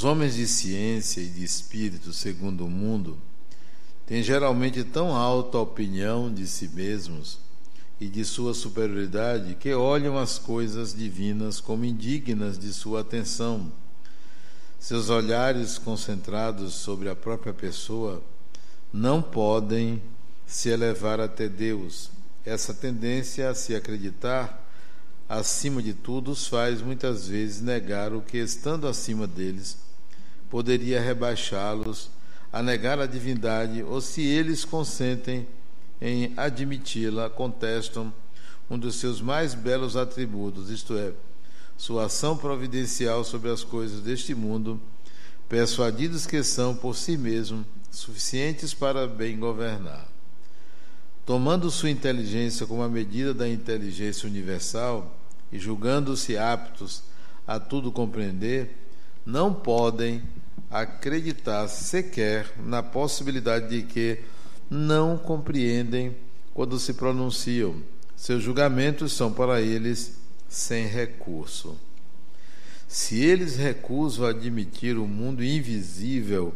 Os homens de ciência e de espírito, segundo o mundo, têm geralmente tão alta opinião de si mesmos e de sua superioridade que olham as coisas divinas como indignas de sua atenção. Seus olhares concentrados sobre a própria pessoa não podem se elevar até Deus. Essa tendência a se acreditar acima de tudo os faz muitas vezes negar o que, estando acima deles, poderia rebaixá-los a negar a divindade, ou se eles consentem em admiti-la, contestam um dos seus mais belos atributos, isto é, sua ação providencial sobre as coisas deste mundo, persuadidos que são por si mesmos suficientes para bem governar. Tomando sua inteligência como a medida da inteligência universal e julgando-se aptos a tudo compreender, não podem acreditar sequer na possibilidade de que não compreendem quando se pronunciam. Seus julgamentos são para eles sem recurso. Se eles recusam admitir o um mundo invisível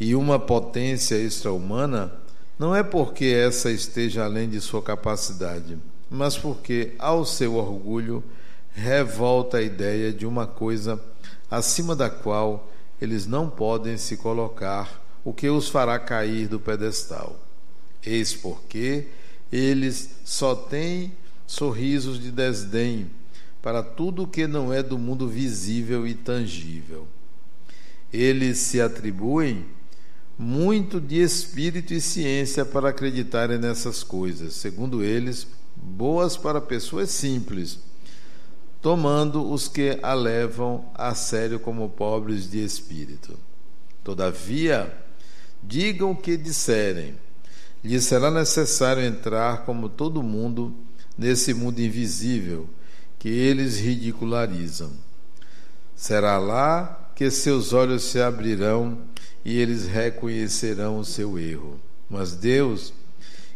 e uma potência extra-humana, não é porque essa esteja além de sua capacidade, mas porque, ao seu orgulho, revolta a ideia de uma coisa acima da qual eles não podem se colocar o que os fará cair do pedestal. Eis porque eles só têm sorrisos de desdém para tudo o que não é do mundo visível e tangível. Eles se atribuem muito de espírito e ciência para acreditarem nessas coisas, segundo eles, boas para pessoas simples, tomando os que a levam a sério como pobres de espírito. Todavia, Digam o que disserem. Lhes será necessário entrar, como todo mundo, nesse mundo invisível que eles ridicularizam. Será lá que seus olhos se abrirão e eles reconhecerão o seu erro. Mas Deus,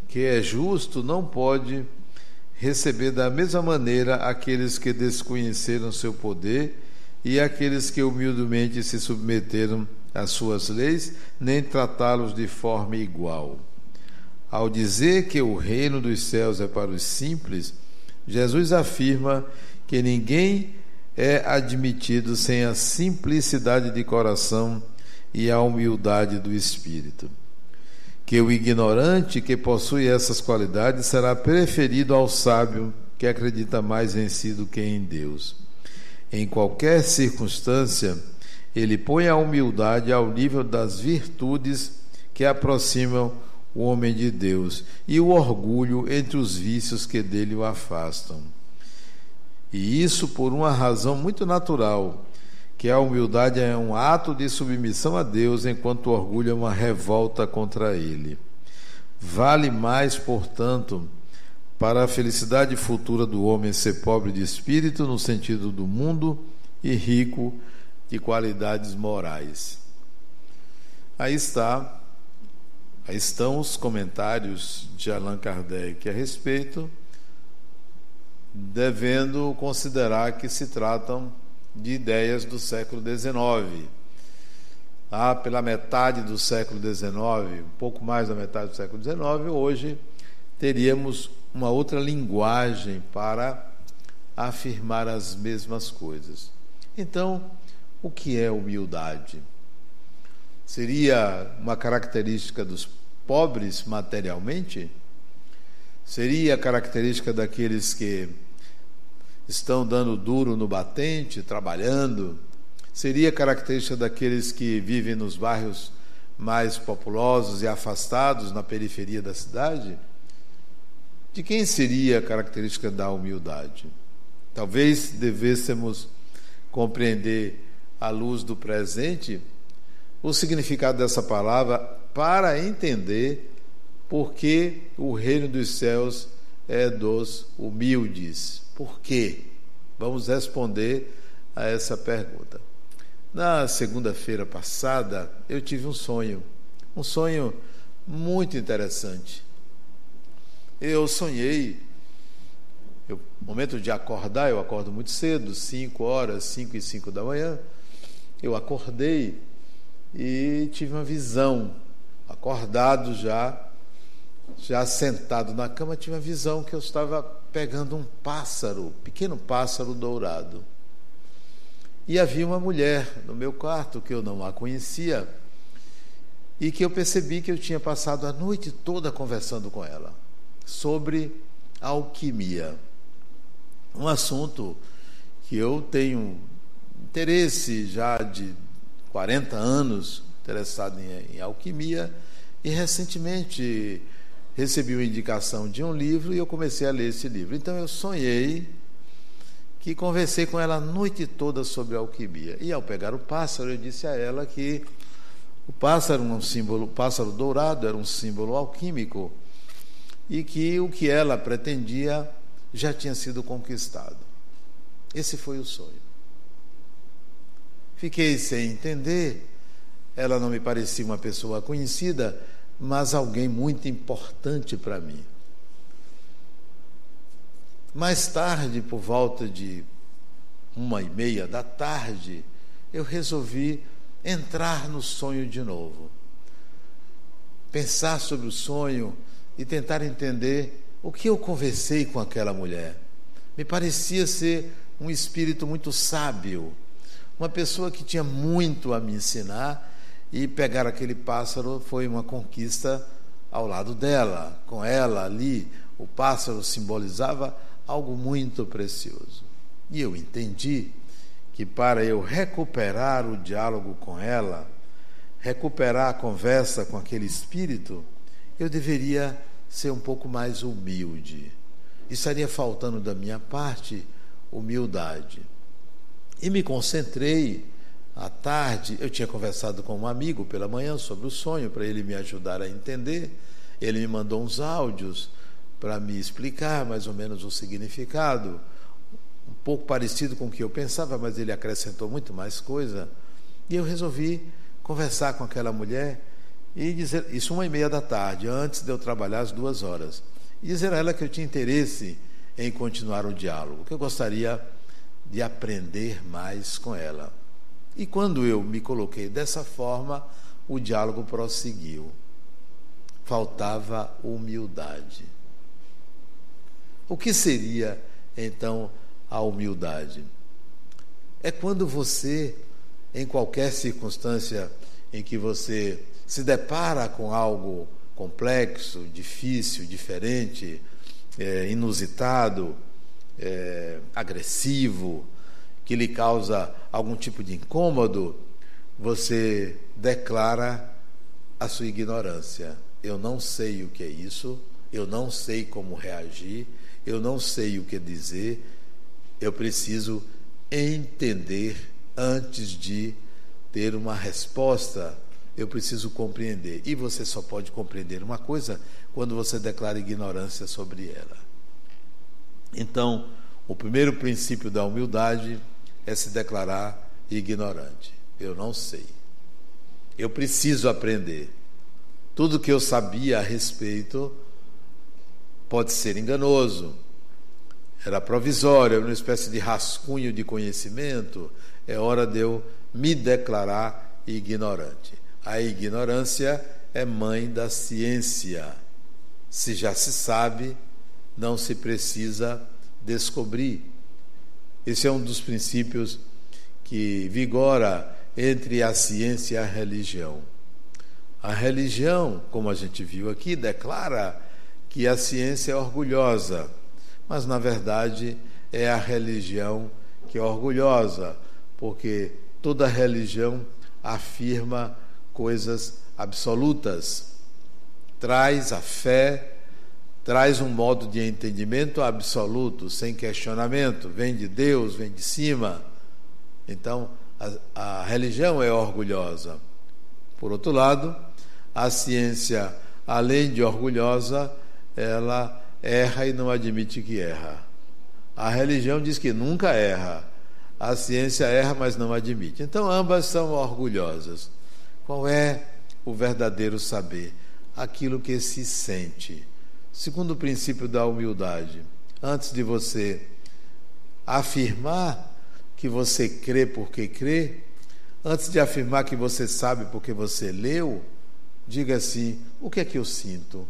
que é justo, não pode receber da mesma maneira aqueles que desconheceram seu poder e aqueles que humildemente se submeteram as suas leis, nem tratá-los de forma igual. Ao dizer que o reino dos céus é para os simples, Jesus afirma que ninguém é admitido sem a simplicidade de coração e a humildade do espírito. Que o ignorante que possui essas qualidades será preferido ao sábio que acredita mais em si do que em Deus. Em qualquer circunstância, ele põe a humildade ao nível das virtudes que aproximam o homem de Deus e o orgulho entre os vícios que dele o afastam. E isso por uma razão muito natural, que a humildade é um ato de submissão a Deus, enquanto o orgulho é uma revolta contra ele. Vale mais, portanto, para a felicidade futura do homem ser pobre de espírito, no sentido do mundo, e rico de qualidades morais. Aí está, aí estão os comentários de Allan Kardec a respeito, devendo considerar que se tratam de ideias do século XIX. Lá pela metade do século XIX, um pouco mais da metade do século XIX, hoje teríamos uma outra linguagem para afirmar as mesmas coisas. Então, o que é humildade? Seria uma característica dos pobres materialmente? Seria característica daqueles que estão dando duro no batente, trabalhando? Seria característica daqueles que vivem nos bairros mais populosos e afastados na periferia da cidade? De quem seria a característica da humildade? Talvez devêssemos compreender à luz do presente o significado dessa palavra para entender por que o reino dos céus é dos humildes. Por quê? Vamos responder a essa pergunta. Na segunda-feira passada, eu tive um sonho, um sonho muito interessante. Eu sonhei, no momento de acordar, eu acordo muito cedo, 5 horas, 5 e 5 da manhã, eu acordei e tive uma visão, acordado já, já sentado na cama, tive uma visão que eu estava pegando um pássaro, pequeno pássaro dourado. E havia uma mulher no meu quarto que eu não a conhecia e que eu percebi que eu tinha passado a noite toda conversando com ela sobre alquimia. Um assunto que eu tenho interesse já de 40 anos interessado em, em alquimia e recentemente recebi uma indicação de um livro e eu comecei a ler esse livro. Então eu sonhei que conversei com ela a noite toda sobre alquimia. E ao pegar o pássaro, eu disse a ela que o pássaro, um símbolo, o pássaro dourado era um símbolo alquímico e que o que ela pretendia já tinha sido conquistado. Esse foi o sonho. Fiquei sem entender. Ela não me parecia uma pessoa conhecida, mas alguém muito importante para mim. Mais tarde, por volta de uma e meia da tarde, eu resolvi entrar no sonho de novo. Pensar sobre o sonho e tentar entender o que eu conversei com aquela mulher. Me parecia ser um espírito muito sábio, uma pessoa que tinha muito a me ensinar e pegar aquele pássaro foi uma conquista ao lado dela, com ela ali, o pássaro simbolizava algo muito precioso. E eu entendi que para eu recuperar o diálogo com ela, recuperar a conversa com aquele espírito, eu deveria ser um pouco mais humilde. Estaria faltando da minha parte humildade. E me concentrei à tarde, eu tinha conversado com um amigo pela manhã sobre o sonho, para ele me ajudar a entender. Ele me mandou uns áudios para me explicar mais ou menos o significado um pouco parecido com o que eu pensava, mas ele acrescentou muito mais coisa. E eu resolvi conversar com aquela mulher e dizer, isso uma e meia da tarde, antes de eu trabalhar as duas horas, e dizer a ela que eu tinha interesse em continuar o diálogo, que eu gostaria de aprender mais com ela. E quando eu me coloquei dessa forma, o diálogo prosseguiu. Faltava humildade. O que seria então a humildade. É quando você, em qualquer circunstância em que você se depara com algo complexo, difícil, diferente, é, inusitado, é, agressivo, que lhe causa algum tipo de incômodo, você declara a sua ignorância. Eu não sei o que é isso, eu não sei como reagir, eu não sei o que dizer, eu preciso entender antes de ter uma resposta. Eu preciso compreender. E você só pode compreender uma coisa quando você declara ignorância sobre ela. Então, o primeiro princípio da humildade é se declarar ignorante. Eu não sei. Eu preciso aprender. Tudo que eu sabia a respeito pode ser enganoso, era provisória, uma espécie de rascunho de conhecimento, é hora de eu me declarar ignorante. A ignorância é mãe da ciência. Se já se sabe, não se precisa descobrir. Esse é um dos princípios que vigora entre a ciência e a religião. A religião, como a gente viu aqui, declara que a ciência é orgulhosa mas na verdade é a religião que é orgulhosa, porque toda religião afirma coisas absolutas, traz a fé, traz um modo de entendimento absoluto, sem questionamento, vem de Deus, vem de cima. Então, a, a religião é orgulhosa. Por outro lado, a ciência, além de orgulhosa, ela erra e não admite que erra. A religião diz que nunca erra. A ciência erra, mas não admite. Então, ambas são orgulhosas. Qual é o verdadeiro saber? Aquilo que se sente. Segundo o princípio da humildade, antes de você afirmar que você crê porque crê, Antes de afirmar que você sabe porque você leu, diga assim: o que é que eu sinto?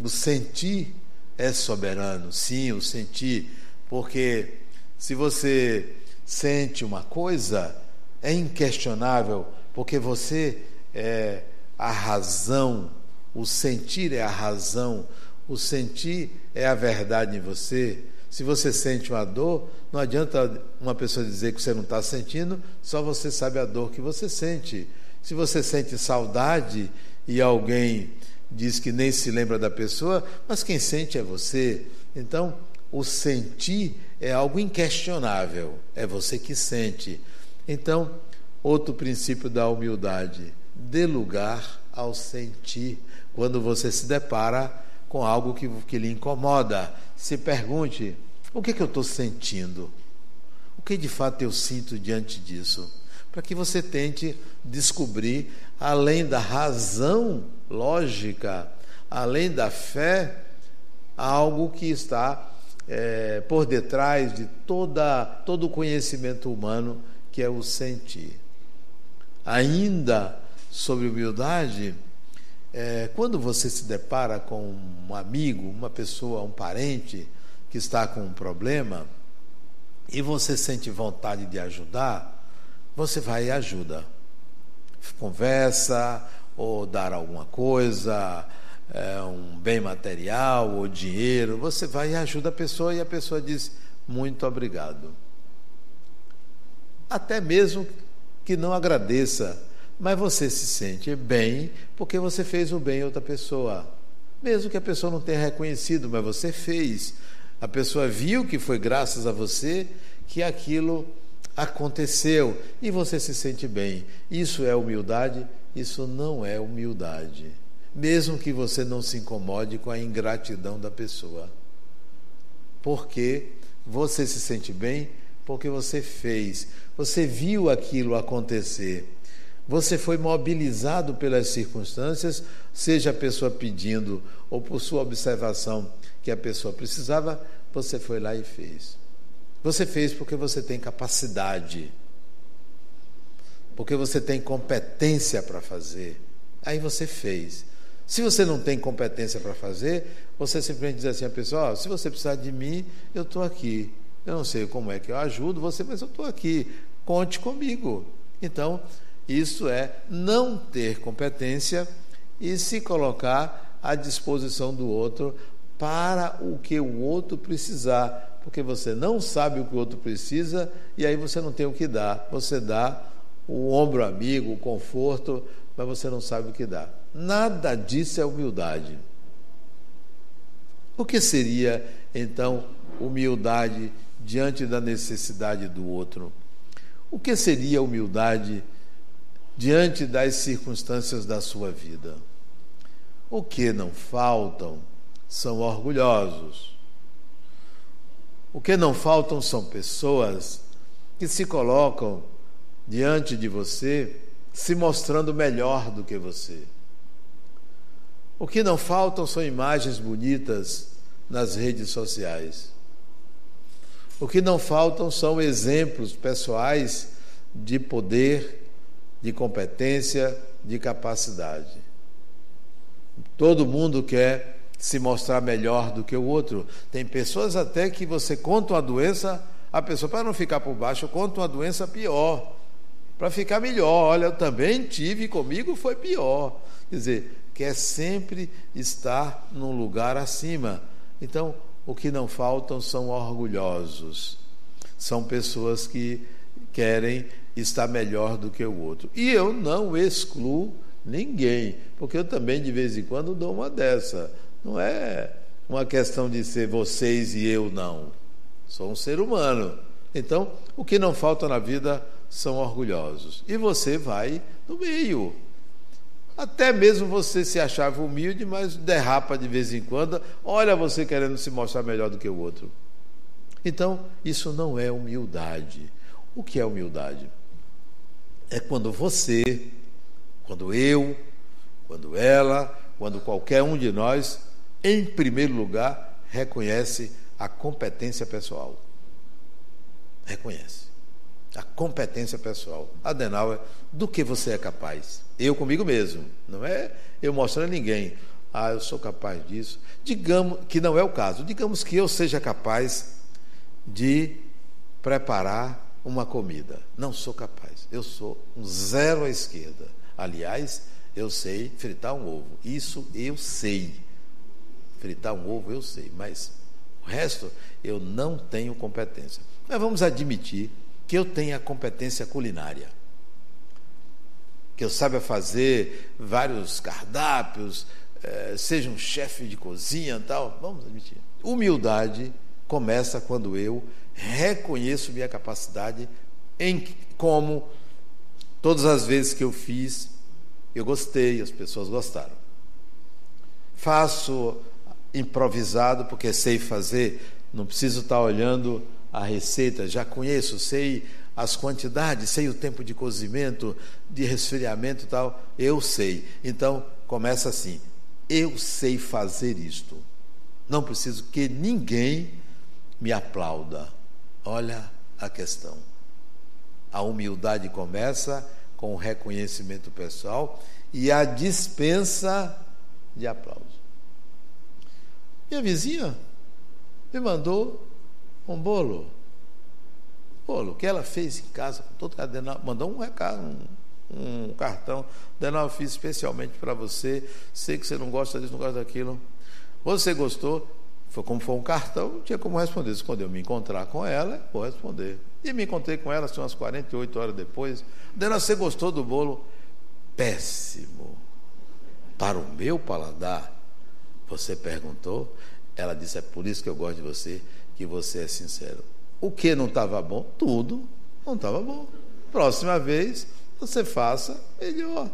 O sentir é soberano, sim, o sentir, porque se você sente uma coisa, é inquestionável, porque você é a razão, o sentir é a razão, o sentir é a verdade em você. Se você sente uma dor, não adianta uma pessoa dizer que você não está sentindo, só você sabe a dor que você sente. Se você sente saudade e alguém diz que nem se lembra da pessoa, mas quem sente é você. Então, o sentir é algo inquestionável, é você que sente. Então, outro princípio da humildade, dê lugar ao sentir. Quando você se depara com algo que, que lhe incomoda, se pergunte: o que, é que eu estou sentindo? O que de fato eu sinto diante disso? Para que você tente descobrir, além da razão lógica, além da fé, algo que está é, por detrás de toda, todo o conhecimento humano, que é o sentir. Ainda sobre humildade, é, quando você se depara com um amigo, uma pessoa, um parente que está com um problema e você sente vontade de ajudar, você vai e ajuda. Conversa, ou dar alguma coisa, é, um bem material ou dinheiro, você vai e ajuda a pessoa e a pessoa diz muito obrigado. Até mesmo que não agradeça, mas você se sente bem porque você fez o bem a outra pessoa. Mesmo que a pessoa não tenha reconhecido, mas você fez. A pessoa viu que foi graças a você que aquilo aconteceu e você se sente bem. Isso é humildade isso não é humildade, mesmo que você não se incomode com a ingratidão da pessoa. Porque você se sente bem porque você fez, você viu aquilo acontecer. Você foi mobilizado pelas circunstâncias, seja a pessoa pedindo ou por sua observação que a pessoa precisava, você foi lá e fez. Você fez porque você tem capacidade porque você tem competência para fazer. Aí você fez. Se você não tem competência para fazer, você simplesmente diz assim a pessoa: oh, se você precisar de mim, eu estou aqui. Eu não sei como é que eu ajudo você, mas eu estou aqui. Conte comigo. Então, isso é não ter competência e se colocar à disposição do outro para o que o outro precisar, porque você não sabe o que o outro precisa e aí você não tem o que dar. Você dá o ombro amigo, o conforto, mas você não sabe o que dá. Nada disso é humildade. O que seria, então, humildade diante da necessidade do outro? O que seria humildade diante das circunstâncias da sua vida? O que não faltam são orgulhosos. O que não faltam são pessoas que se colocam diante de você, se mostrando melhor do que você. O que não faltam são imagens bonitas nas redes sociais. O que não faltam são exemplos pessoais de poder, de competência, de capacidade. Todo mundo quer se mostrar melhor do que o outro. Tem pessoas até que você conta uma doença, a pessoa, para não ficar por baixo, conta uma doença pior para ficar melhor. Olha, eu também tive, comigo foi pior. Quer dizer, quer sempre estar num lugar acima. Então, o que não faltam são orgulhosos. São pessoas que querem estar melhor do que o outro. E eu não excluo ninguém, porque eu também de vez em quando dou uma dessa. Não é uma questão de ser vocês e eu não. Sou um ser humano. Então, o que não falta na vida são orgulhosos. E você vai no meio. Até mesmo você se achava humilde, mas derrapa de vez em quando. Olha você querendo se mostrar melhor do que o outro. Então, isso não é humildade. O que é humildade? É quando você, quando eu, quando ela, quando qualquer um de nós, em primeiro lugar, reconhece a competência pessoal. Reconhece. A competência pessoal. Adenauer, do que você é capaz? Eu comigo mesmo. Não é eu mostrando a ninguém. Ah, eu sou capaz disso. Digamos que não é o caso. Digamos que eu seja capaz de preparar uma comida. Não sou capaz. Eu sou um zero à esquerda. Aliás, eu sei fritar um ovo. Isso eu sei. Fritar um ovo eu sei, mas o resto eu não tenho competência. Mas vamos admitir que eu tenha competência culinária. Que eu saiba fazer vários cardápios, eh, seja um chefe de cozinha e tal. Vamos admitir. Humildade começa quando eu reconheço minha capacidade em como todas as vezes que eu fiz, eu gostei, as pessoas gostaram. Faço improvisado porque sei fazer, não preciso estar olhando a receita, já conheço, sei as quantidades, sei o tempo de cozimento, de resfriamento e tal, eu sei. Então, começa assim: eu sei fazer isto. Não preciso que ninguém me aplauda. Olha a questão. A humildade começa com o reconhecimento pessoal e a dispensa de aplauso. Minha vizinha me mandou um bolo. Bolo que ela fez em casa, todo mandou um recado, um, um cartão. Denal, fiz especialmente para você. Sei que você não gosta disso, não gosta daquilo. Você gostou? Foi como foi um cartão, não tinha como responder. Quando eu me encontrar com ela, vou responder. E me encontrei com ela, assim, umas 48 horas depois. Dela, você gostou do bolo? Péssimo. Para o meu paladar, você perguntou? Ela disse: É por isso que eu gosto de você, que você é sincero. O que não estava bom? Tudo não estava bom. Próxima vez, você faça melhor.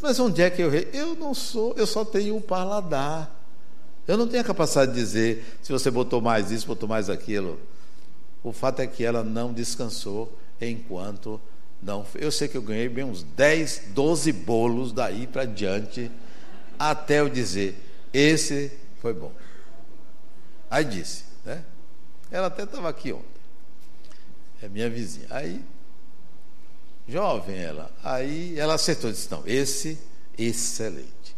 Mas onde é que eu. Eu não sou, eu só tenho o paladar. Eu não tenho a capacidade de dizer se você botou mais isso, botou mais aquilo. O fato é que ela não descansou enquanto não. Eu sei que eu ganhei bem uns 10, 12 bolos daí para diante, até eu dizer: esse foi bom. Aí disse, né? Ela até estava aqui ontem. É minha vizinha. Aí, jovem ela. Aí ela acertou, disse: não, esse, excelente.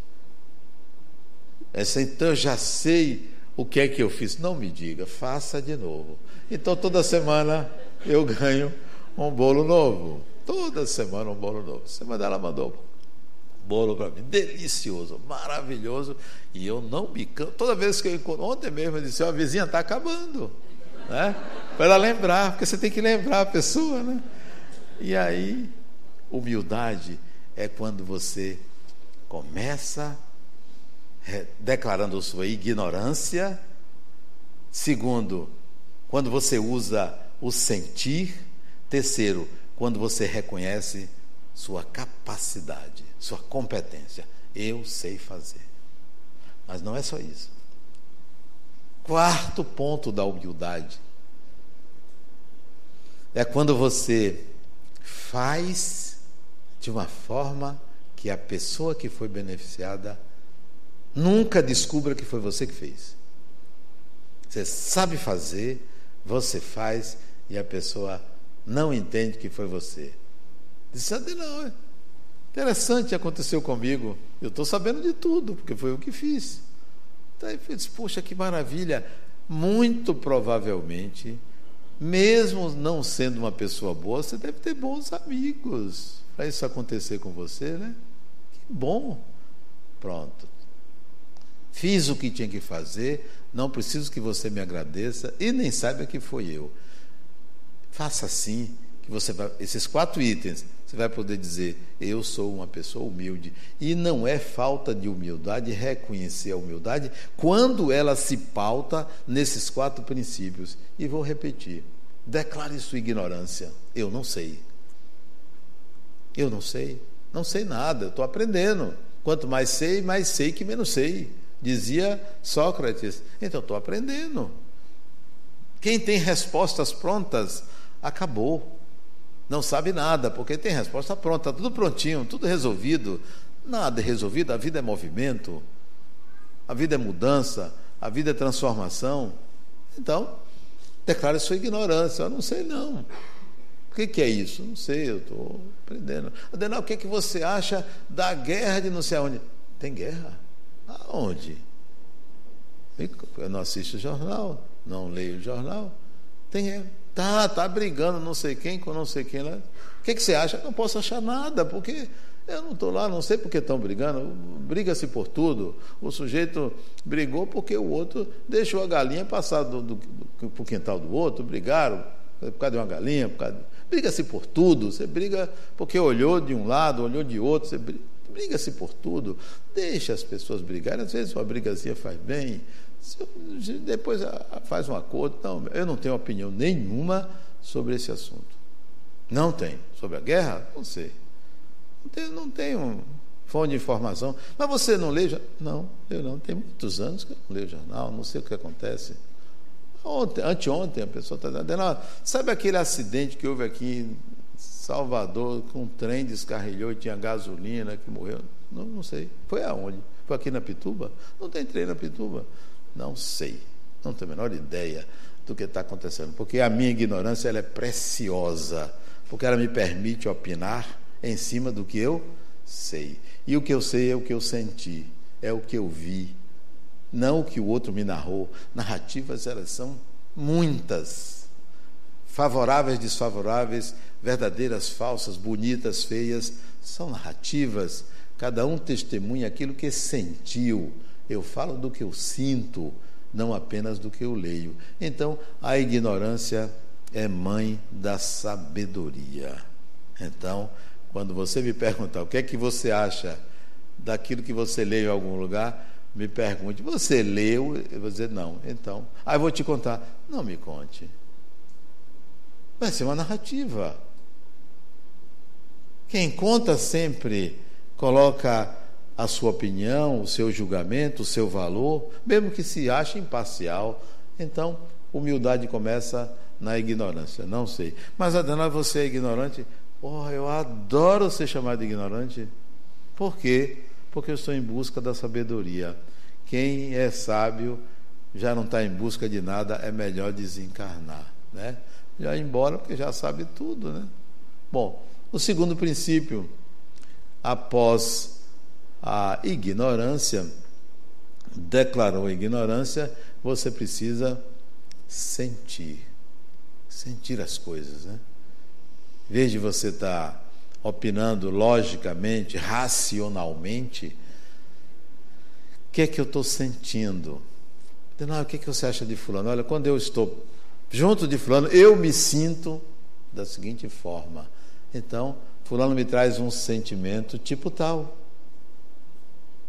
Essa, então eu já sei o que é que eu fiz. Não me diga, faça de novo. Então toda semana eu ganho um bolo novo. Toda semana um bolo novo. Semana ela mandou bolo para mim, delicioso, maravilhoso. E eu não me canso. Toda vez que eu encontro, ontem mesmo eu disse: a vizinha está acabando. Né? Para ela lembrar, porque você tem que lembrar a pessoa. Né? E aí, humildade é quando você começa a declarando sua ignorância. Segundo, quando você usa o sentir. Terceiro, quando você reconhece sua capacidade, sua competência. Eu sei fazer. Mas não é só isso. Quarto ponto da humildade é quando você faz de uma forma que a pessoa que foi beneficiada Nunca descubra que foi você que fez. Você sabe fazer, você faz e a pessoa não entende que foi você. Disse, não, é interessante aconteceu comigo. Eu estou sabendo de tudo, porque foi o que fiz. Daí eu disse, poxa, que maravilha. Muito provavelmente, mesmo não sendo uma pessoa boa, você deve ter bons amigos para isso acontecer com você, né? Que bom. Pronto. Fiz o que tinha que fazer, não preciso que você me agradeça e nem saiba que foi eu. Faça assim, que você vai, esses quatro itens, você vai poder dizer: eu sou uma pessoa humilde. E não é falta de humildade reconhecer a humildade quando ela se pauta nesses quatro princípios. E vou repetir: declare sua ignorância. Eu não sei. Eu não sei. Não sei nada, estou aprendendo. Quanto mais sei, mais sei que menos sei dizia Sócrates. Então estou aprendendo. Quem tem respostas prontas, acabou. Não sabe nada, porque tem resposta pronta, tudo prontinho, tudo resolvido. Nada é resolvido, a vida é movimento, a vida é mudança, a vida é transformação. Então, declare sua ignorância. Eu não sei, não. O que, que é isso? Não sei, eu estou aprendendo. Adenal, o que, que você acha da guerra de não sei aonde? Tem guerra? Aonde? Eu não assisto jornal, não leio jornal. Tem. Tá, tá brigando não sei quem com não sei quem lá. O que, que você acha? Não posso achar nada, porque eu não estou lá, não sei porque estão brigando. Briga-se por tudo. O sujeito brigou porque o outro deixou a galinha passar do, do, do, para o quintal do outro, brigaram por causa de uma galinha, briga-se por tudo. Você briga porque olhou de um lado, olhou de outro, você briga-se por tudo. Deixa as pessoas brigarem, às vezes uma brigazinha faz bem. Depois faz um acordo. Não, eu não tenho opinião nenhuma sobre esse assunto. Não tem. Sobre a guerra? Não sei. Não tenho, não tenho fonte de informação. Mas você não lê? Não, eu não. Tem muitos anos que eu não leio jornal, não sei o que acontece. Ontem, anteontem, a pessoa está dizendo, sabe aquele acidente que houve aqui Salvador, com um trem descarrilhou e tinha gasolina que morreu? Não, não sei. Foi aonde? Foi aqui na Pituba? Não tem trem na Pituba? Não sei. Não tenho a menor ideia do que está acontecendo. Porque a minha ignorância ela é preciosa. Porque ela me permite opinar em cima do que eu sei. E o que eu sei é o que eu senti, é o que eu vi, não o que o outro me narrou. Narrativas, elas são muitas. Favoráveis, desfavoráveis, verdadeiras, falsas, bonitas, feias, são narrativas. Cada um testemunha aquilo que sentiu. Eu falo do que eu sinto, não apenas do que eu leio. Então, a ignorância é mãe da sabedoria. Então, quando você me perguntar o que é que você acha daquilo que você leu em algum lugar, me pergunte, você leu? Eu vou dizer, não. Então, aí ah, eu vou te contar. Não me conte. Vai ser uma narrativa. Quem conta sempre coloca a sua opinião, o seu julgamento, o seu valor, mesmo que se ache imparcial. Então, humildade começa na ignorância. Não sei. Mas, Adana, você é ignorante? Oh, eu adoro ser chamado de ignorante. Por quê? porque eu estou em busca da sabedoria. Quem é sábio já não está em busca de nada, é melhor desencarnar, né? Já ir embora porque já sabe tudo, né? Bom, o segundo princípio, após a ignorância, declarou a ignorância, você precisa sentir, sentir as coisas, né? Em vez de você estar tá opinando logicamente, racionalmente, o que é que eu estou sentindo? Não, o que, é que você acha de fulano? Olha, quando eu estou junto de fulano, eu me sinto da seguinte forma. Então, fulano me traz um sentimento tipo tal.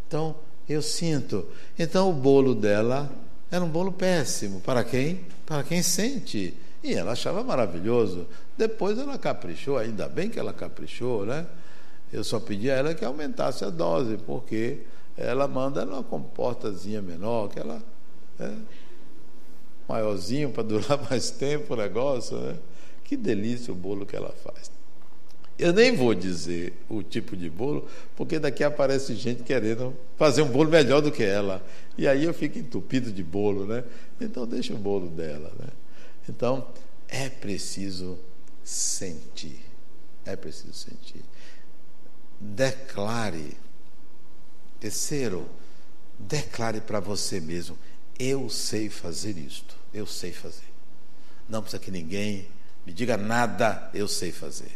Então, eu sinto. Então, o bolo dela era um bolo péssimo. Para quem? Para quem sente. E ela achava maravilhoso. Depois ela caprichou, ainda bem que ela caprichou, né? Eu só pedi a ela que aumentasse a dose, porque ela manda numa comportazinha menor, que ela é maiorzinho para durar mais tempo o negócio, né? Que delícia o bolo que ela faz. Eu nem vou dizer o tipo de bolo, porque daqui aparece gente querendo fazer um bolo melhor do que ela. E aí eu fico entupido de bolo, né? Então deixa o bolo dela, né? Então, é preciso sentir. É preciso sentir. Declare. Terceiro, declare para você mesmo: eu sei fazer isto. Eu sei fazer. Não precisa que ninguém me diga nada, eu sei fazer.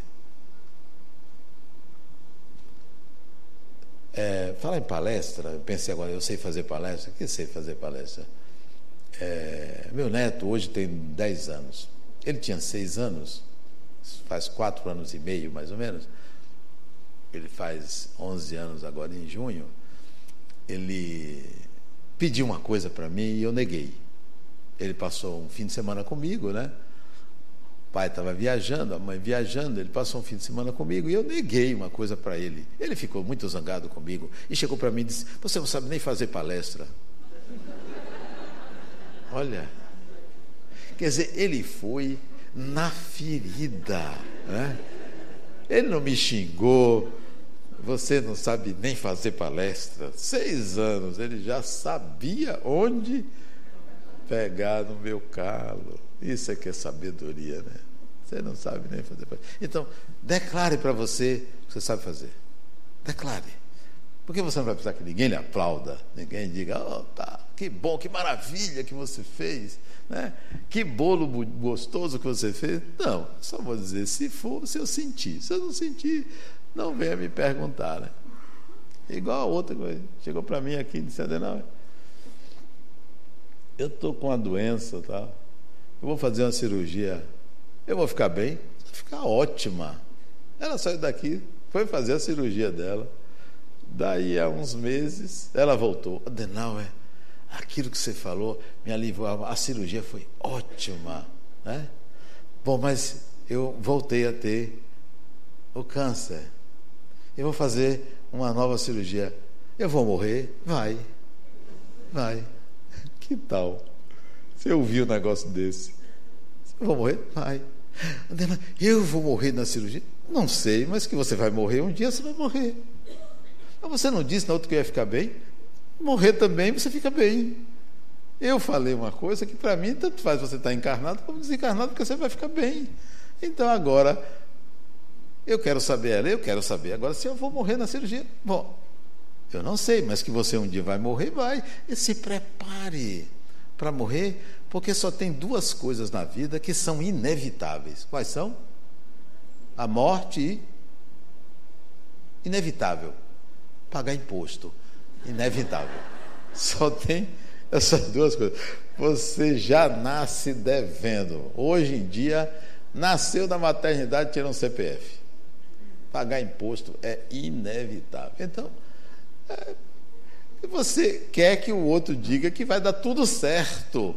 É, fala em palestra, eu pensei agora, eu sei fazer palestra. O que sei fazer palestra? É, meu neto hoje tem 10 anos. Ele tinha 6 anos, faz 4 anos e meio mais ou menos. Ele faz 11 anos agora em junho. Ele pediu uma coisa para mim e eu neguei. Ele passou um fim de semana comigo, né? O pai estava viajando, a mãe viajando, ele passou um fim de semana comigo e eu neguei uma coisa para ele. Ele ficou muito zangado comigo e chegou para mim e disse: Você não sabe nem fazer palestra. Olha, quer dizer, ele foi na ferida, né? Ele não me xingou, você não sabe nem fazer palestra. Seis anos, ele já sabia onde pegar no meu calo. Isso é que é sabedoria, né? Você não sabe nem fazer. Então, declare para você o que você sabe fazer. Declare. Porque você não vai precisar que ninguém lhe aplauda, ninguém diga, oh, tá, que bom, que maravilha que você fez, né? que bolo gostoso que você fez. Não, só vou dizer, se for, se eu sentir. Se eu não sentir, não venha me perguntar. Né? Igual a outra coisa. Chegou para mim aqui e disse, Adenal, eu estou com uma doença, tá? eu vou fazer uma cirurgia, eu vou ficar bem? Vou ficar ótima. Ela saiu daqui, foi fazer a cirurgia dela. Daí, a uns meses, ela voltou. Adenauer, aquilo que você falou me aliviou. A cirurgia foi ótima. Né? Bom, mas eu voltei a ter o câncer. Eu vou fazer uma nova cirurgia. Eu vou morrer? Vai. Vai. Que tal? Você ouviu um negócio desse? Eu vou morrer? Vai. Eu vou morrer na cirurgia? Não sei, mas que você vai morrer, um dia você vai morrer. Mas você não disse na outra que ia ficar bem? Morrer também, você fica bem. Eu falei uma coisa que para mim tanto faz você estar tá encarnado como desencarnado, porque você vai ficar bem. Então agora, eu quero saber, ela, eu quero saber. Agora, se eu vou morrer na cirurgia, bom, eu não sei, mas que você um dia vai morrer, vai. E se prepare para morrer, porque só tem duas coisas na vida que são inevitáveis. Quais são? A morte e inevitável pagar imposto. Inevitável. Só tem essas duas coisas. Você já nasce devendo. Hoje em dia, nasceu da maternidade, tira um CPF. Pagar imposto é inevitável. Então, é, você quer que o outro diga que vai dar tudo certo.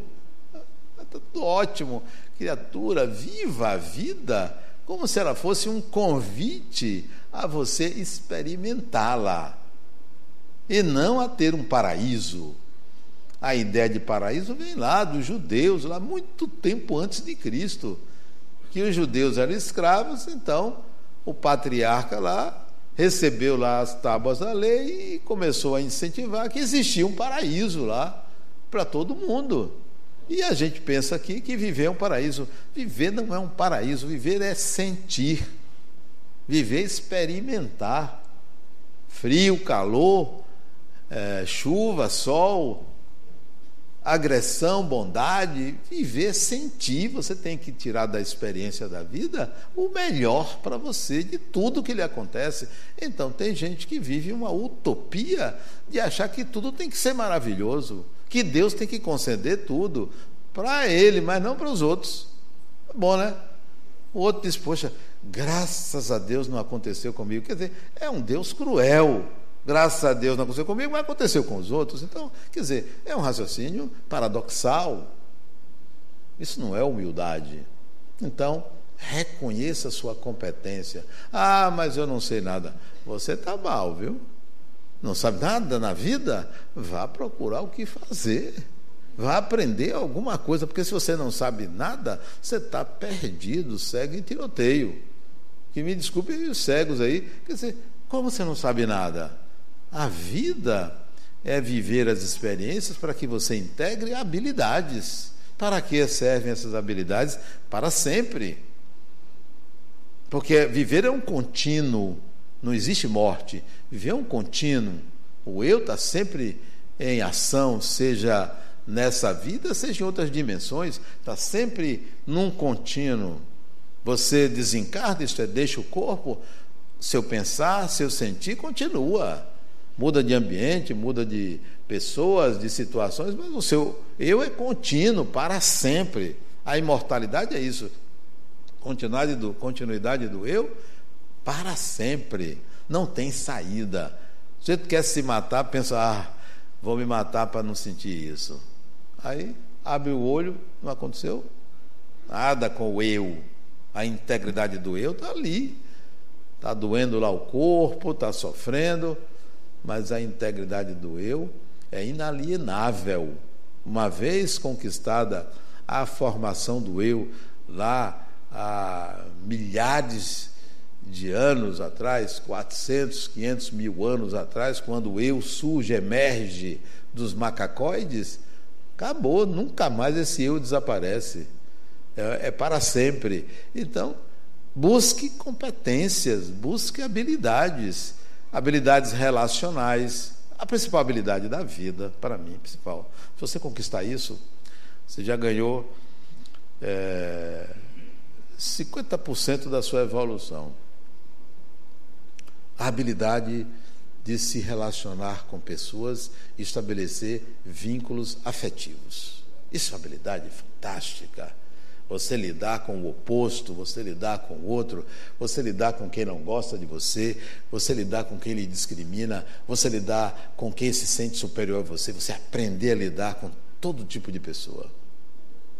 Está tudo ótimo. Criatura, viva a vida como se ela fosse um convite a você experimentá-la e não a ter um paraíso. A ideia de paraíso vem lá dos judeus, lá muito tempo antes de Cristo, que os judeus eram escravos, então o patriarca lá recebeu lá as tábuas da lei e começou a incentivar que existia um paraíso lá para todo mundo. E a gente pensa aqui que viver é um paraíso. Viver não é um paraíso, viver é sentir. Viver é experimentar. Frio, calor, é, chuva, sol, agressão, bondade, viver, sentir. Você tem que tirar da experiência da vida o melhor para você de tudo que lhe acontece. Então, tem gente que vive uma utopia de achar que tudo tem que ser maravilhoso, que Deus tem que conceder tudo para ele, mas não para os outros. É bom, né? O outro diz: Poxa, graças a Deus não aconteceu comigo. Quer dizer, é um Deus cruel Graças a Deus não aconteceu comigo, mas aconteceu com os outros. Então, quer dizer, é um raciocínio paradoxal. Isso não é humildade. Então, reconheça a sua competência. Ah, mas eu não sei nada. Você está mal, viu? Não sabe nada na vida? Vá procurar o que fazer. Vá aprender alguma coisa, porque se você não sabe nada, você está perdido, cego em tiroteio. Que me desculpe os cegos aí. Quer dizer, como você não sabe nada? A vida é viver as experiências para que você integre habilidades. Para que servem essas habilidades? Para sempre. Porque viver é um contínuo, não existe morte. Viver é um contínuo. O eu está sempre em ação, seja nessa vida, seja em outras dimensões, está sempre num contínuo. Você desencarna, isto é, deixa o corpo, seu pensar, seu sentir continua muda de ambiente, muda de pessoas, de situações, mas o seu eu é contínuo para sempre. A imortalidade é isso. Continuidade do, continuidade do eu para sempre. Não tem saída. Se você quer se matar, pensa, ah, vou me matar para não sentir isso. Aí abre o olho, não aconteceu nada com o eu. A integridade do eu está ali. Está doendo lá o corpo, está sofrendo, mas a integridade do eu é inalienável. Uma vez conquistada a formação do eu lá há milhares de anos atrás, 400, 500 mil anos atrás, quando o eu surge, emerge dos macacoides, acabou, nunca mais esse eu desaparece. é, é para sempre. Então, busque competências, busque habilidades, habilidades relacionais, a principal habilidade da vida, para mim, principal. Se você conquistar isso, você já ganhou é, 50% da sua evolução. A habilidade de se relacionar com pessoas e estabelecer vínculos afetivos. Isso é uma habilidade fantástica. Você lidar com o oposto, você lidar com o outro, você lidar com quem não gosta de você, você lidar com quem lhe discrimina, você lidar com quem se sente superior a você, você aprender a lidar com todo tipo de pessoa.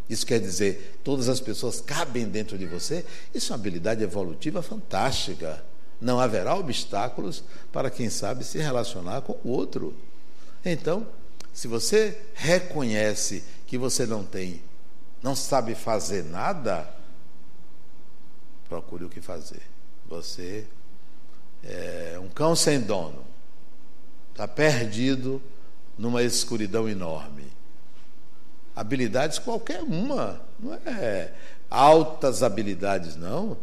Isso quer dizer, todas as pessoas cabem dentro de você. Isso é uma habilidade evolutiva fantástica. Não haverá obstáculos para quem sabe se relacionar com o outro. Então, se você reconhece que você não tem, não sabe fazer nada, procure o que fazer. Você é um cão sem dono, está perdido numa escuridão enorme. Habilidades qualquer uma, não é altas habilidades, não.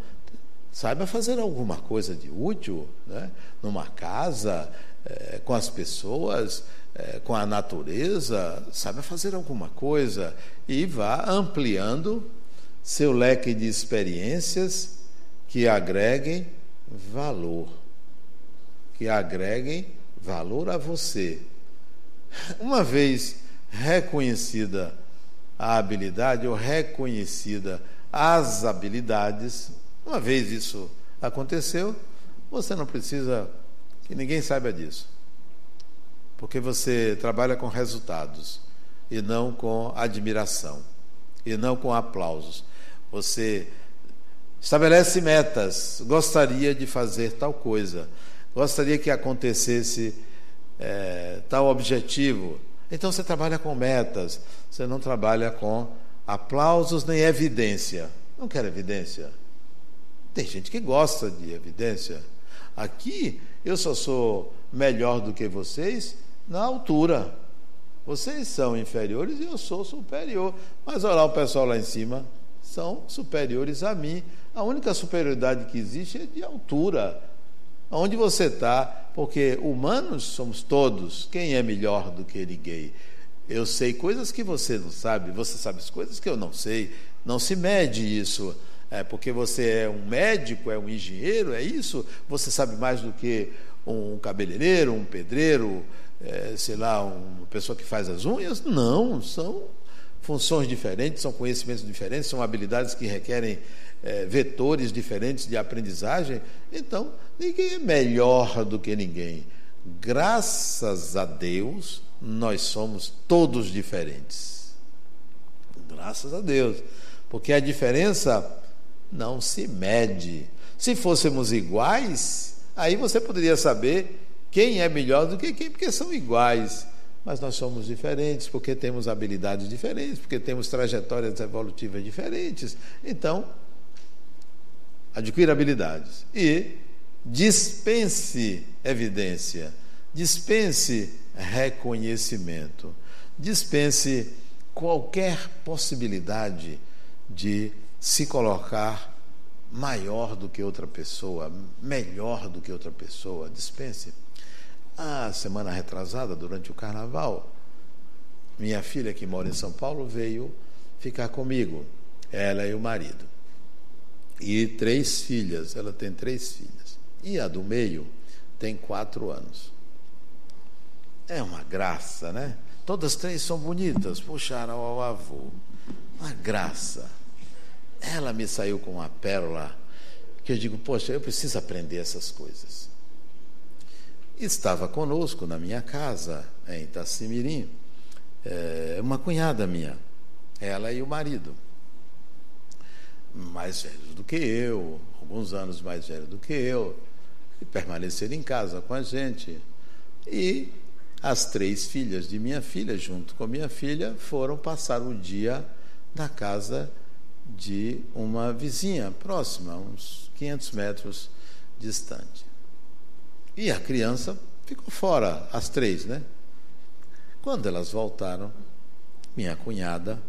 Saiba fazer alguma coisa de útil, né? numa casa, é, com as pessoas, é, com a natureza, saiba fazer alguma coisa e vá ampliando seu leque de experiências que agreguem valor, que agreguem valor a você. Uma vez reconhecida a habilidade ou reconhecida as habilidades, uma vez isso aconteceu, você não precisa que ninguém saiba disso. Porque você trabalha com resultados e não com admiração e não com aplausos. Você estabelece metas, gostaria de fazer tal coisa, gostaria que acontecesse é, tal objetivo. Então você trabalha com metas, você não trabalha com aplausos nem evidência. Não quer evidência? Tem gente que gosta de evidência. Aqui eu só sou melhor do que vocês na altura. Vocês são inferiores e eu sou superior. Mas olha lá o pessoal lá em cima, são superiores a mim. A única superioridade que existe é de altura. Onde você está, porque humanos somos todos. Quem é melhor do que ninguém? Eu sei coisas que você não sabe, você sabe as coisas que eu não sei. Não se mede isso é, porque você é um médico, é um engenheiro, é isso? Você sabe mais do que um cabeleireiro, um pedreiro, é, sei lá, uma pessoa que faz as unhas? Não, são funções diferentes, são conhecimentos diferentes, são habilidades que requerem é, vetores diferentes de aprendizagem. Então, ninguém é melhor do que ninguém. Graças a Deus, nós somos todos diferentes. Graças a Deus. Porque a diferença não se mede. Se fôssemos iguais, aí você poderia saber quem é melhor do que quem, porque são iguais. Mas nós somos diferentes, porque temos habilidades diferentes, porque temos trajetórias evolutivas diferentes. Então, adquira habilidades e dispense evidência, dispense reconhecimento, dispense qualquer possibilidade de se colocar maior do que outra pessoa, melhor do que outra pessoa. Dispense. A semana retrasada, durante o carnaval, minha filha, que mora em São Paulo, veio ficar comigo, ela e o marido. E três filhas, ela tem três filhas. E a do meio tem quatro anos. É uma graça, né? Todas três são bonitas, puxaram ao avô. Uma graça ela me saiu com uma pérola que eu digo, poxa, eu preciso aprender essas coisas. Estava conosco na minha casa, em Itacimirim, é, uma cunhada minha, ela e o marido, mais velhos do que eu, alguns anos mais velhos do que eu, e permaneceram em casa com a gente. E as três filhas de minha filha, junto com minha filha, foram passar o dia na casa uma vizinha próxima, uns 500 metros distante. E a criança ficou fora, as três, né? Quando elas voltaram, minha cunhada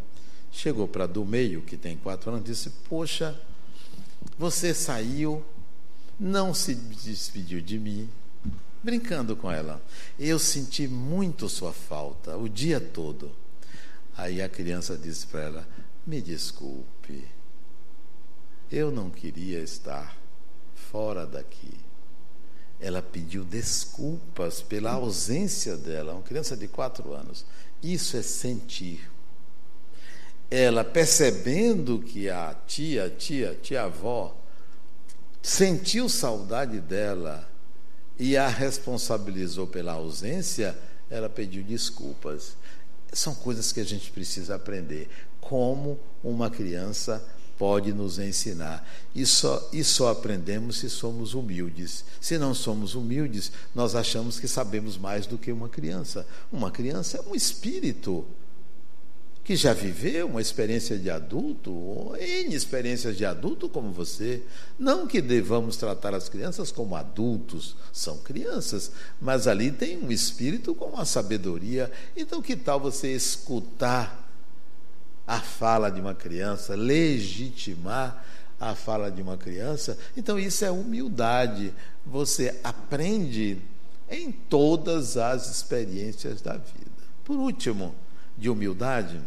chegou para do meio, que tem quatro anos, e disse: Poxa, você saiu, não se despediu de mim, brincando com ela. Eu senti muito sua falta o dia todo. Aí a criança disse para ela: Me desculpe, eu não queria estar fora daqui. Ela pediu desculpas pela ausência dela, uma criança de quatro anos. Isso é sentir. Ela percebendo que a tia, tia, tia-avó sentiu saudade dela e a responsabilizou pela ausência, ela pediu desculpas. São coisas que a gente precisa aprender. Como uma criança pode nos ensinar. E só, e só aprendemos se somos humildes. Se não somos humildes, nós achamos que sabemos mais do que uma criança. Uma criança é um espírito que já viveu uma experiência de adulto, ou N experiências de adulto como você. Não que devamos tratar as crianças como adultos, são crianças, mas ali tem um espírito com uma sabedoria. Então, que tal você escutar a fala de uma criança, legitimar a fala de uma criança. Então, isso é humildade. Você aprende em todas as experiências da vida. Por último, de humildade,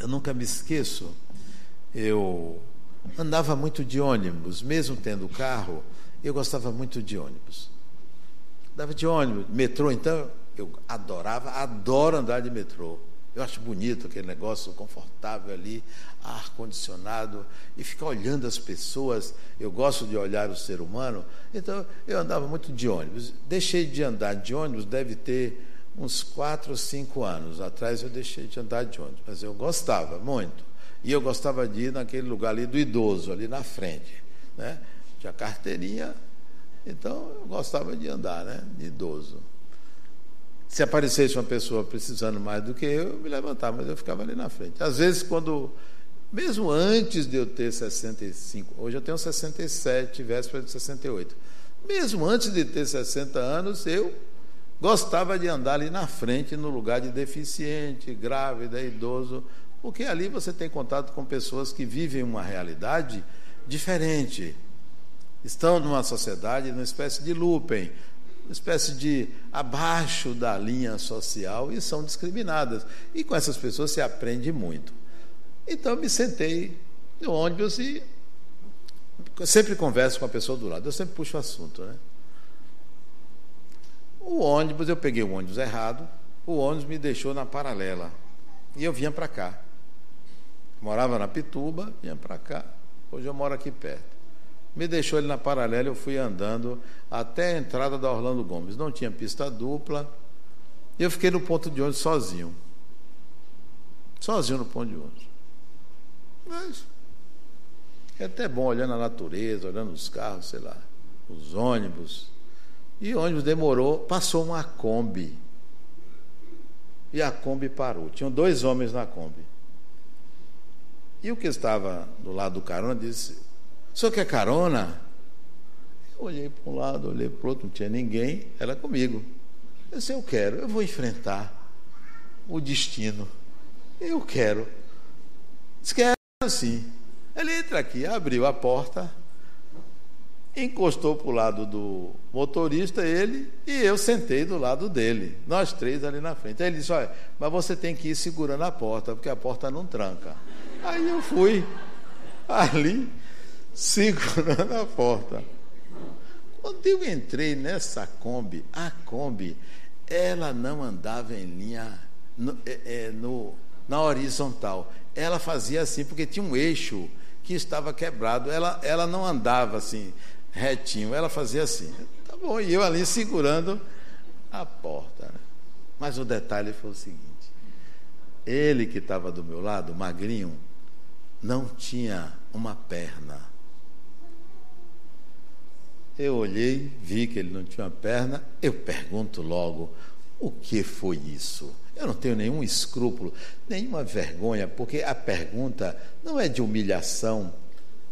eu nunca me esqueço, eu andava muito de ônibus, mesmo tendo carro, eu gostava muito de ônibus. Andava de ônibus, metrô, então, eu adorava, adoro andar de metrô. Eu acho bonito aquele negócio confortável ali, ar-condicionado, e ficar olhando as pessoas. Eu gosto de olhar o ser humano, então eu andava muito de ônibus. Deixei de andar de ônibus, deve ter uns quatro ou cinco anos atrás eu deixei de andar de ônibus, mas eu gostava muito. E eu gostava de ir naquele lugar ali do idoso, ali na frente. Né? Tinha carteirinha, então eu gostava de andar, né? De idoso. Se aparecesse uma pessoa precisando mais do que eu, eu me levantava, mas eu ficava ali na frente. Às vezes, quando, mesmo antes de eu ter 65, hoje eu tenho 67, véspera de 68. Mesmo antes de ter 60 anos, eu gostava de andar ali na frente, no lugar de deficiente, grávida, idoso, porque ali você tem contato com pessoas que vivem uma realidade diferente. Estão numa sociedade, numa espécie de looping, uma espécie de abaixo da linha social e são discriminadas. E com essas pessoas se aprende muito. Então me sentei no ônibus e sempre converso com a pessoa do lado, eu sempre puxo o assunto, né? O ônibus, eu peguei o ônibus errado, o ônibus me deixou na paralela. E eu vinha para cá. Morava na Pituba, vinha para cá. Hoje eu moro aqui perto me deixou ele na paralela, eu fui andando até a entrada da Orlando Gomes. Não tinha pista dupla. Eu fiquei no ponto de ônibus sozinho. Sozinho no ponto de ônibus. Mas é até bom olhando a natureza, olhando os carros, sei lá, os ônibus. E o ônibus demorou, passou uma Kombi. E a Kombi parou. Tinham dois homens na Kombi. E o que estava do lado do carona disse: o senhor quer carona? Eu olhei para um lado, olhei para o outro, não tinha ninguém, era comigo. Eu disse, eu quero, eu vou enfrentar o destino. Eu quero. Disse, quero sim. Ele entra aqui, abriu a porta, encostou para o lado do motorista, ele, e eu sentei do lado dele, nós três ali na frente. Aí ele disse, olha, mas você tem que ir segurando a porta, porque a porta não tranca. Aí eu fui ali, segurando a porta. Quando eu entrei nessa Kombi, a Kombi, ela não andava em linha no, é, é, no, na horizontal. Ela fazia assim, porque tinha um eixo que estava quebrado. Ela, ela não andava assim, retinho, ela fazia assim. Tá bom, e eu ali segurando a porta. Né? Mas o detalhe foi o seguinte: ele que estava do meu lado, magrinho, não tinha uma perna. Eu olhei, vi que ele não tinha uma perna, eu pergunto logo: o que foi isso? Eu não tenho nenhum escrúpulo, nenhuma vergonha, porque a pergunta não é de humilhação,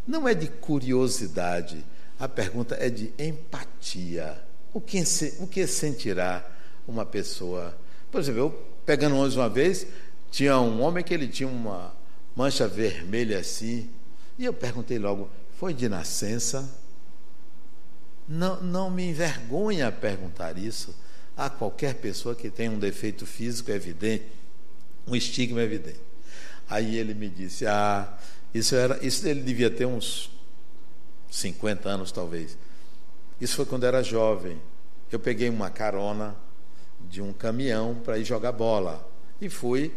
não é de curiosidade, a pergunta é de empatia. O que, o que sentirá uma pessoa? Por exemplo, eu pegando ônibus uma vez, tinha um homem que ele tinha uma mancha vermelha assim, e eu perguntei logo: foi de nascença? Não, não me envergonha perguntar isso a qualquer pessoa que tem um defeito físico evidente, um estigma evidente. Aí ele me disse: Ah, isso era, isso ele devia ter uns 50 anos talvez. Isso foi quando era jovem. Eu peguei uma carona de um caminhão para ir jogar bola e fui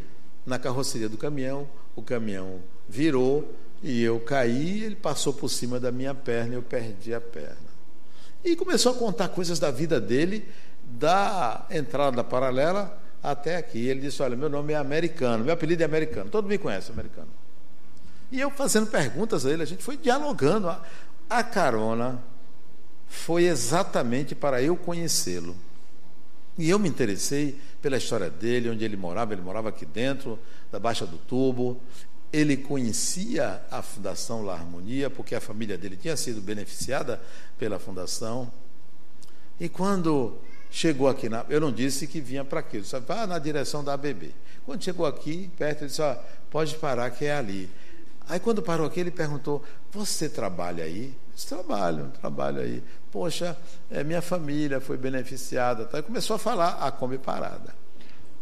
na carroceria do caminhão. O caminhão virou e eu caí. Ele passou por cima da minha perna e eu perdi a perna. E começou a contar coisas da vida dele, da entrada da paralela até aqui. Ele disse: Olha, meu nome é americano, meu apelido é americano, todo mundo me conhece, americano. E eu fazendo perguntas a ele, a gente foi dialogando. A carona foi exatamente para eu conhecê-lo. E eu me interessei pela história dele, onde ele morava, ele morava aqui dentro da Baixa do Tubo. Ele conhecia a Fundação La Harmonia, porque a família dele tinha sido beneficiada pela fundação. E quando chegou aqui, na, eu não disse que vinha para aqui, disse, vá na direção da ABB. Quando chegou aqui, perto, ele disse, pode parar que é ali. Aí quando parou aqui, ele perguntou, você trabalha aí? Eu disse, trabalho, trabalho aí. Poxa, é, minha família foi beneficiada. Tá? Começou a falar a Kombi Parada.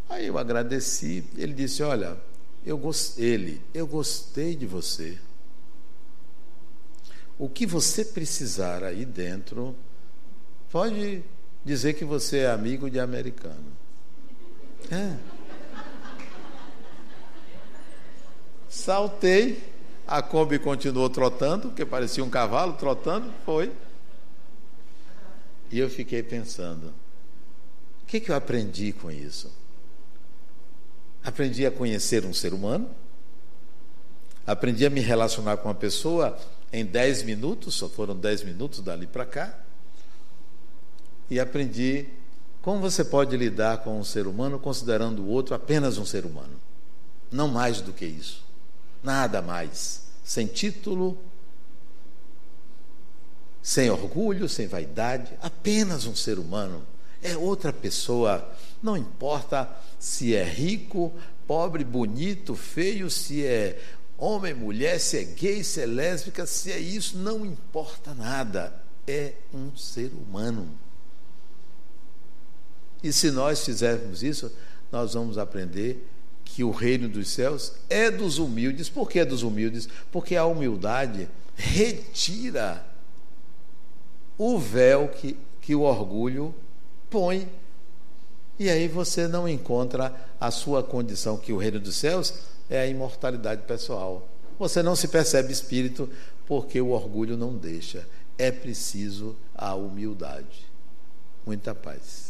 Aí eu agradeci, ele disse, olha, eu gost... ele, eu gostei de você. O que você precisar aí dentro, pode dizer que você é amigo de americano. É. Saltei, a Kombi continuou trotando, porque parecia um cavalo trotando, foi. E eu fiquei pensando: o que, que eu aprendi com isso? Aprendi a conhecer um ser humano, aprendi a me relacionar com uma pessoa em 10 minutos, só foram 10 minutos dali para cá e aprendi como você pode lidar com um ser humano considerando o outro apenas um ser humano. Não mais do que isso. Nada mais. Sem título, sem orgulho, sem vaidade, apenas um ser humano. É outra pessoa. Não importa se é rico, pobre, bonito, feio, se é homem, mulher, se é gay, se é lésbica, se é isso, não importa nada. É um ser humano. E se nós fizermos isso, nós vamos aprender que o reino dos céus é dos humildes. Por que é dos humildes? Porque a humildade retira o véu que, que o orgulho põe. E aí você não encontra a sua condição, que o reino dos céus é a imortalidade pessoal. Você não se percebe espírito porque o orgulho não deixa. É preciso a humildade. Muita paz.